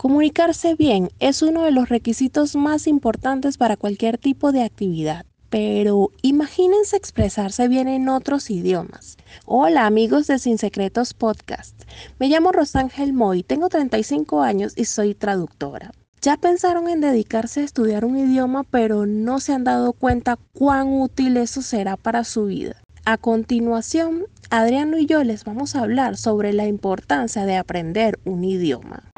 Comunicarse bien es uno de los requisitos más importantes para cualquier tipo de actividad. Pero imagínense expresarse bien en otros idiomas. Hola amigos de Sin Secretos Podcast. Me llamo Rosángel Moy, tengo 35 años y soy traductora. Ya pensaron en dedicarse a estudiar un idioma pero no se han dado cuenta cuán útil eso será para su vida. A continuación, Adriano y yo les vamos a hablar sobre la importancia de aprender un idioma.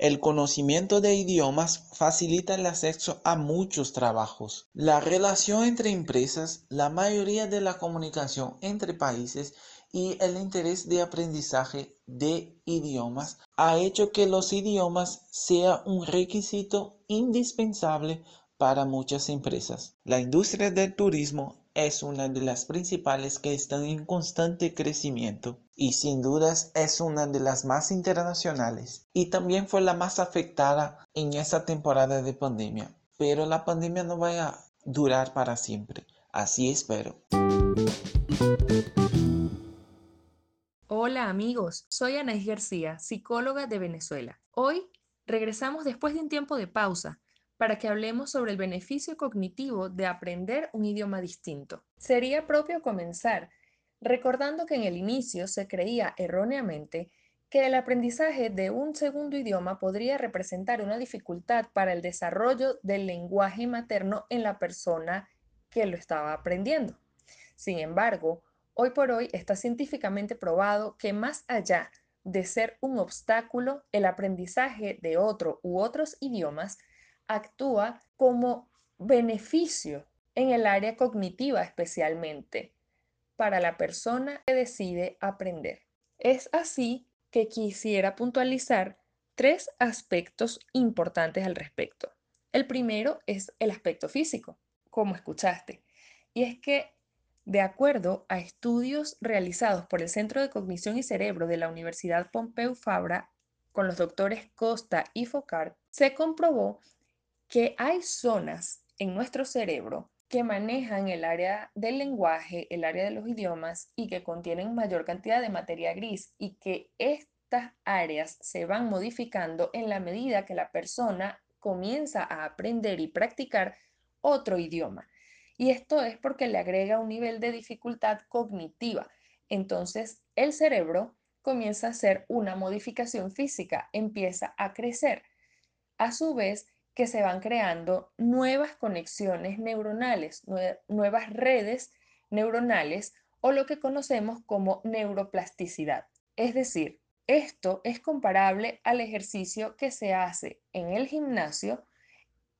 El conocimiento de idiomas facilita el acceso a muchos trabajos. La relación entre empresas, la mayoría de la comunicación entre países y el interés de aprendizaje de idiomas ha hecho que los idiomas sea un requisito indispensable para muchas empresas. La industria del turismo es una de las principales que están en constante crecimiento y sin dudas es una de las más internacionales y también fue la más afectada en esta temporada de pandemia. Pero la pandemia no va a durar para siempre, así espero. Hola amigos, soy Anaís García, psicóloga de Venezuela. Hoy regresamos después de un tiempo de pausa para que hablemos sobre el beneficio cognitivo de aprender un idioma distinto. Sería propio comenzar recordando que en el inicio se creía erróneamente que el aprendizaje de un segundo idioma podría representar una dificultad para el desarrollo del lenguaje materno en la persona que lo estaba aprendiendo. Sin embargo, hoy por hoy está científicamente probado que más allá de ser un obstáculo, el aprendizaje de otro u otros idiomas actúa como beneficio en el área cognitiva especialmente para la persona que decide aprender. Es así que quisiera puntualizar tres aspectos importantes al respecto. El primero es el aspecto físico, como escuchaste, y es que de acuerdo a estudios realizados por el Centro de Cognición y Cerebro de la Universidad Pompeu Fabra con los doctores Costa y Focard, se comprobó que hay zonas en nuestro cerebro que manejan el área del lenguaje, el área de los idiomas y que contienen mayor cantidad de materia gris y que estas áreas se van modificando en la medida que la persona comienza a aprender y practicar otro idioma. Y esto es porque le agrega un nivel de dificultad cognitiva. Entonces, el cerebro comienza a hacer una modificación física, empieza a crecer. A su vez, que se van creando nuevas conexiones neuronales, nuevas redes neuronales o lo que conocemos como neuroplasticidad. Es decir, esto es comparable al ejercicio que se hace en el gimnasio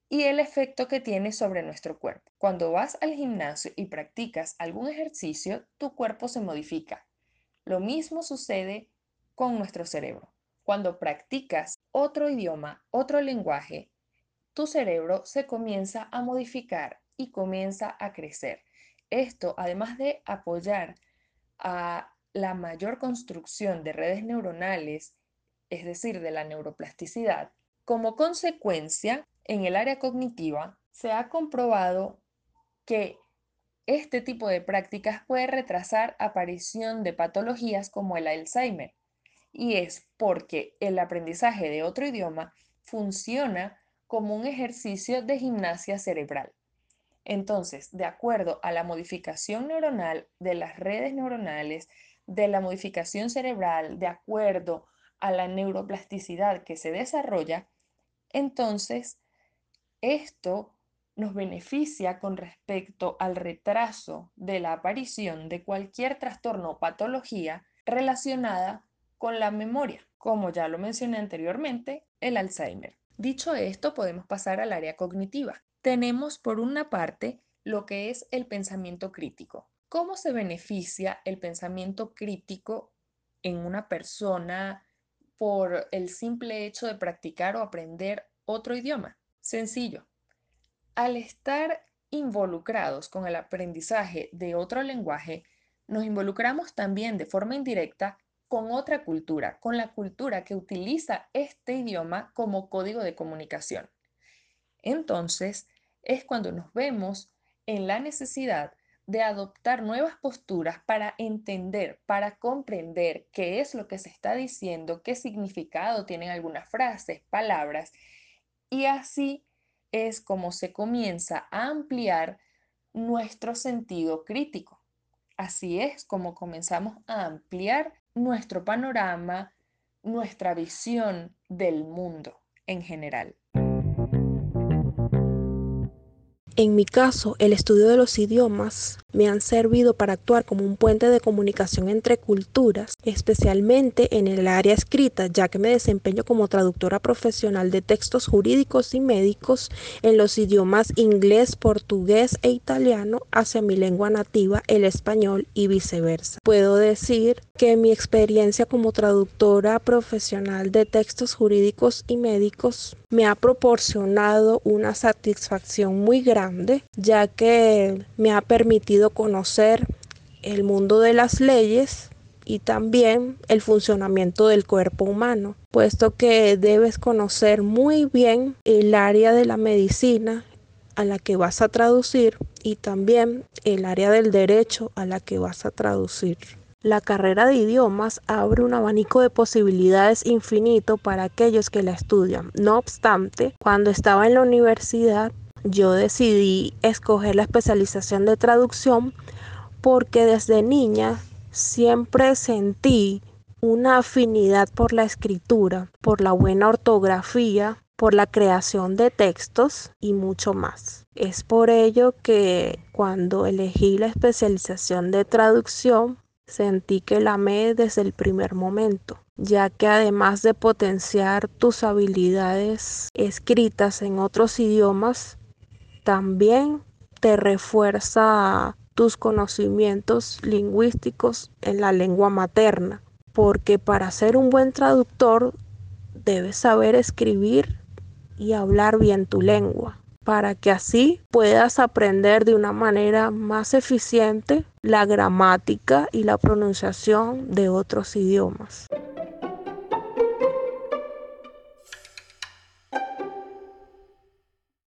y el efecto que tiene sobre nuestro cuerpo. Cuando vas al gimnasio y practicas algún ejercicio, tu cuerpo se modifica. Lo mismo sucede con nuestro cerebro. Cuando practicas otro idioma, otro lenguaje, tu cerebro se comienza a modificar y comienza a crecer. Esto, además de apoyar a la mayor construcción de redes neuronales, es decir, de la neuroplasticidad, como consecuencia, en el área cognitiva se ha comprobado que este tipo de prácticas puede retrasar aparición de patologías como el Alzheimer, y es porque el aprendizaje de otro idioma funciona como un ejercicio de gimnasia cerebral. Entonces, de acuerdo a la modificación neuronal de las redes neuronales, de la modificación cerebral, de acuerdo a la neuroplasticidad que se desarrolla, entonces esto nos beneficia con respecto al retraso de la aparición de cualquier trastorno o patología relacionada con la memoria, como ya lo mencioné anteriormente, el Alzheimer. Dicho esto, podemos pasar al área cognitiva. Tenemos por una parte lo que es el pensamiento crítico. ¿Cómo se beneficia el pensamiento crítico en una persona por el simple hecho de practicar o aprender otro idioma? Sencillo. Al estar involucrados con el aprendizaje de otro lenguaje, nos involucramos también de forma indirecta con otra cultura, con la cultura que utiliza este idioma como código de comunicación. Entonces, es cuando nos vemos en la necesidad de adoptar nuevas posturas para entender, para comprender qué es lo que se está diciendo, qué significado tienen algunas frases, palabras, y así es como se comienza a ampliar nuestro sentido crítico. Así es como comenzamos a ampliar nuestro panorama, nuestra visión del mundo en general. En mi caso, el estudio de los idiomas me han servido para actuar como un puente de comunicación entre culturas, especialmente en el área escrita, ya que me desempeño como traductora profesional de textos jurídicos y médicos en los idiomas inglés, portugués e italiano hacia mi lengua nativa, el español y viceversa. Puedo decir que mi experiencia como traductora profesional de textos jurídicos y médicos me ha proporcionado una satisfacción muy grande, ya que me ha permitido conocer el mundo de las leyes y también el funcionamiento del cuerpo humano, puesto que debes conocer muy bien el área de la medicina a la que vas a traducir y también el área del derecho a la que vas a traducir. La carrera de idiomas abre un abanico de posibilidades infinito para aquellos que la estudian. No obstante, cuando estaba en la universidad yo decidí escoger la especialización de traducción porque desde niña siempre sentí una afinidad por la escritura, por la buena ortografía, por la creación de textos y mucho más. Es por ello que cuando elegí la especialización de traducción, sentí que la amé desde el primer momento, ya que además de potenciar tus habilidades escritas en otros idiomas, también te refuerza tus conocimientos lingüísticos en la lengua materna, porque para ser un buen traductor debes saber escribir y hablar bien tu lengua para que así puedas aprender de una manera más eficiente la gramática y la pronunciación de otros idiomas.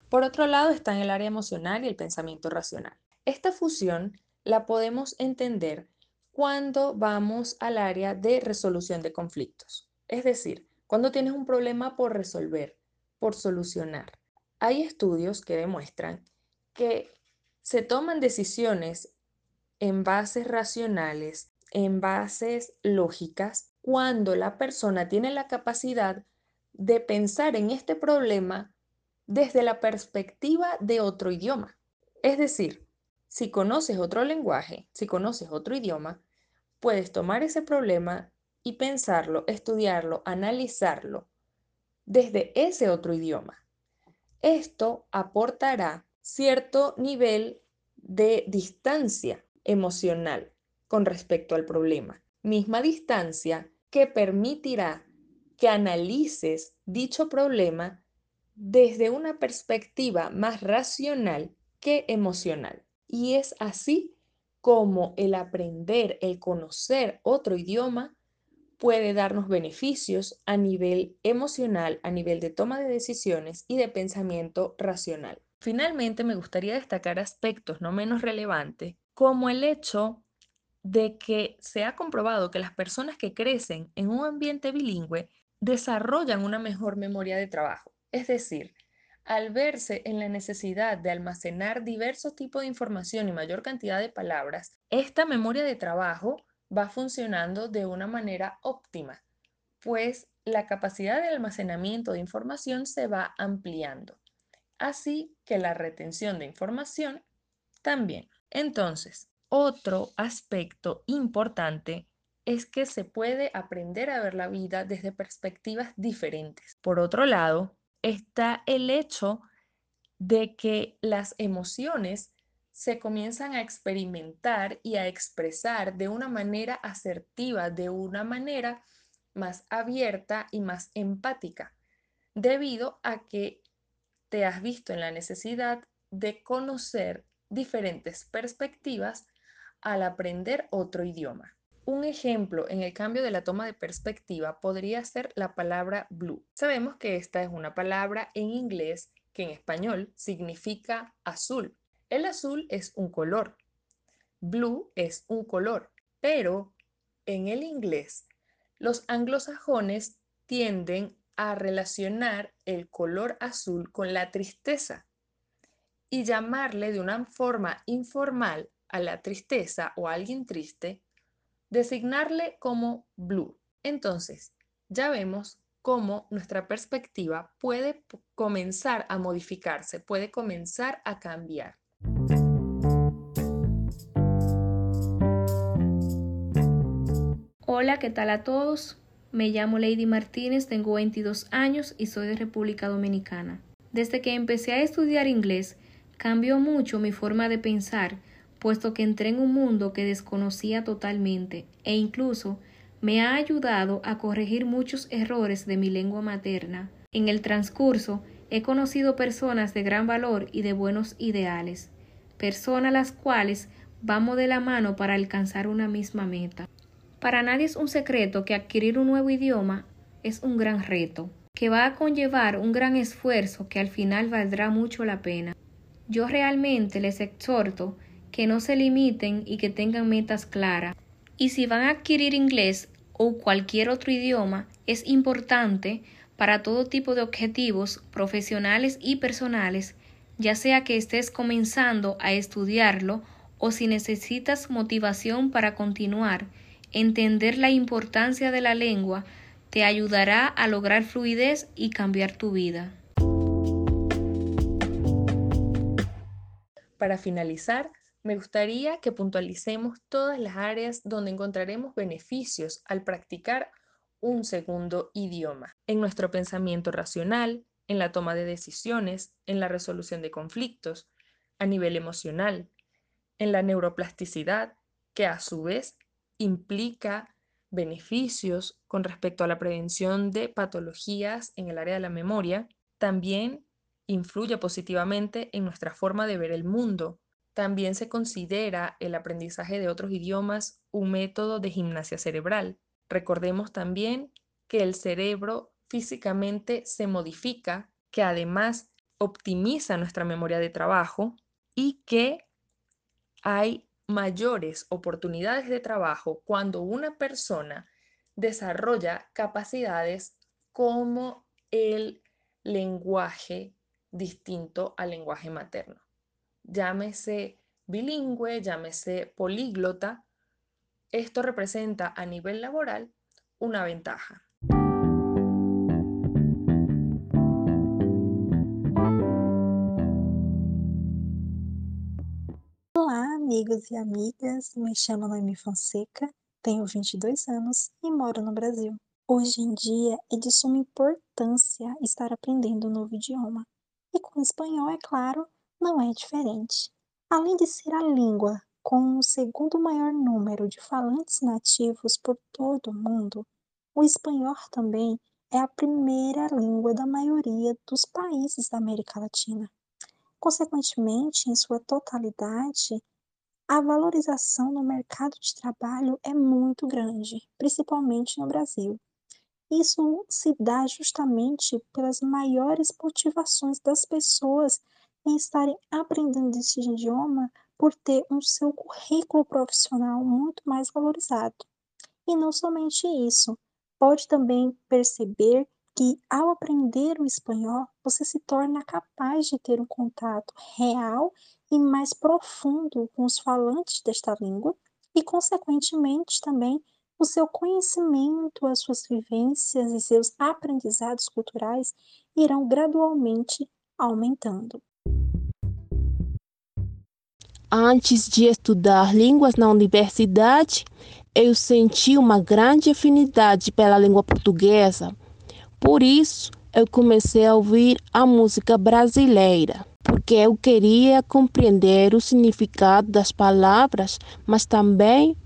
Por otro lado está en el área emocional y el pensamiento racional. Esta fusión la podemos entender cuando vamos al área de resolución de conflictos. Es decir, cuando tienes un problema por resolver, por solucionar. Hay estudios que demuestran que se toman decisiones en bases racionales, en bases lógicas, cuando la persona tiene la capacidad de pensar en este problema desde la perspectiva de otro idioma. Es decir, si conoces otro lenguaje, si conoces otro idioma, puedes tomar ese problema y pensarlo, estudiarlo, analizarlo desde ese otro idioma. Esto aportará cierto nivel de distancia emocional con respecto al problema. Misma distancia que permitirá que analices dicho problema desde una perspectiva más racional que emocional. Y es así como el aprender, el conocer otro idioma puede darnos beneficios a nivel emocional, a nivel de toma de decisiones y de pensamiento racional. Finalmente, me gustaría destacar aspectos no menos relevantes, como el hecho de que se ha comprobado que las personas que crecen en un ambiente bilingüe desarrollan una mejor memoria de trabajo. Es decir, al verse en la necesidad de almacenar diversos tipos de información y mayor cantidad de palabras, esta memoria de trabajo va funcionando de una manera óptima, pues la capacidad de almacenamiento de información se va ampliando, así que la retención de información también. Entonces, otro aspecto importante es que se puede aprender a ver la vida desde perspectivas diferentes. Por otro lado, está el hecho de que las emociones se comienzan a experimentar y a expresar de una manera asertiva, de una manera más abierta y más empática, debido a que te has visto en la necesidad de conocer diferentes perspectivas al aprender otro idioma. Un ejemplo en el cambio de la toma de perspectiva podría ser la palabra blue. Sabemos que esta es una palabra en inglés que en español significa azul. El azul es un color. Blue es un color, pero en el inglés los anglosajones tienden a relacionar el color azul con la tristeza y llamarle de una forma informal a la tristeza o a alguien triste designarle como blue. Entonces, ya vemos cómo nuestra perspectiva puede comenzar a modificarse, puede comenzar a cambiar. Hola, ¿qué tal a todos? Me llamo Lady Martínez, tengo 22 años y soy de República Dominicana. Desde que empecé a estudiar inglés, cambió mucho mi forma de pensar puesto que entré en un mundo que desconocía totalmente e incluso me ha ayudado a corregir muchos errores de mi lengua materna. En el transcurso he conocido personas de gran valor y de buenos ideales, personas las cuales vamos de la mano para alcanzar una misma meta. Para nadie es un secreto que adquirir un nuevo idioma es un gran reto, que va a conllevar un gran esfuerzo que al final valdrá mucho la pena. Yo realmente les exhorto que no se limiten y que tengan metas claras. Y si van a adquirir inglés o cualquier otro idioma, es importante para todo tipo de objetivos profesionales y personales, ya sea que estés comenzando a estudiarlo o si necesitas motivación para continuar, entender la importancia de la lengua te ayudará a lograr fluidez y cambiar tu vida. Para finalizar, me gustaría que puntualicemos todas las áreas donde encontraremos beneficios al practicar un segundo idioma. En nuestro pensamiento racional, en la toma de decisiones, en la resolución de conflictos, a nivel emocional, en la neuroplasticidad, que a su vez implica beneficios con respecto a la prevención de patologías en el área de la memoria, también influye positivamente en nuestra forma de ver el mundo, también se considera el aprendizaje de otros idiomas un método de gimnasia cerebral. Recordemos también que el cerebro físicamente se modifica, que además optimiza nuestra memoria de trabajo y que hay mayores oportunidades de trabajo cuando una persona desarrolla capacidades como el lenguaje distinto al lenguaje materno llámese bilingüe, llámese políglota, esto representa a nivel laboral una ventaja. Olá, amigos e amigas. Me chamo Noemi Fonseca, tenho 22 anos e moro no Brasil. Hoje em dia é de suma importância estar aprendendo um novo idioma. E com o espanhol, é claro, não é diferente. Além de ser a língua com o segundo maior número de falantes nativos por todo o mundo, o espanhol também é a primeira língua da maioria dos países da América Latina. Consequentemente, em sua totalidade, a valorização no mercado de trabalho é muito grande, principalmente no Brasil. Isso se dá justamente pelas maiores motivações das pessoas em estarem aprendendo esse idioma por ter um seu currículo profissional muito mais valorizado. E não somente isso, pode também perceber que ao aprender o espanhol, você se torna capaz de ter um contato real e mais profundo com os falantes desta língua e, consequentemente, também o seu conhecimento, as suas vivências e seus aprendizados culturais irão gradualmente aumentando. Antes de estudar línguas na universidade, eu senti uma grande afinidade pela língua portuguesa. Por isso, eu comecei a ouvir a música brasileira, porque eu queria compreender o significado das palavras, mas também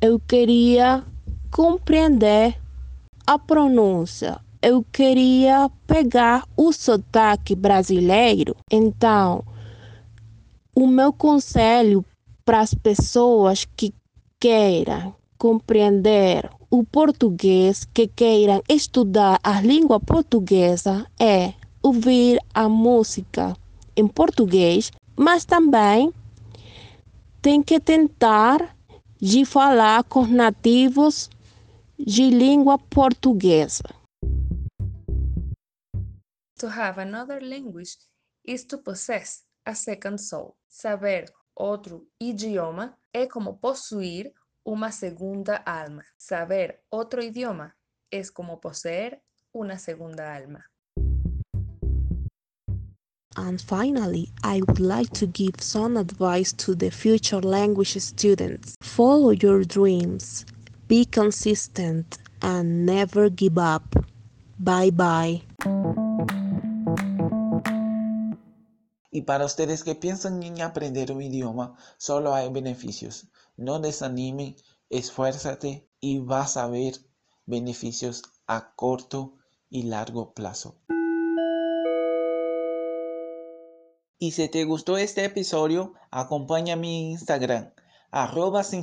eu queria compreender a pronúncia. Eu queria pegar o sotaque brasileiro. Então, o meu conselho para as pessoas que queiram compreender o português que queiram estudar a língua portuguesa é ouvir a música em português, mas também tem que tentar de falar com nativos de língua portuguesa. To have another language is to possess a second soul. Saber outro idioma é como possuir uma segunda alma. Saber otro idioma es como poseer una segunda alma. And finally, I would like to give some advice to the future language students. Follow your dreams, be consistent, and never give up. Bye bye. Y para ustedes que piensan en aprender un idioma, solo hay beneficios. No desanimen, esfuérzate y vas a ver beneficios a corto y largo plazo. Y si te gustó este episodio, acompáñame en Instagram, arroba sin.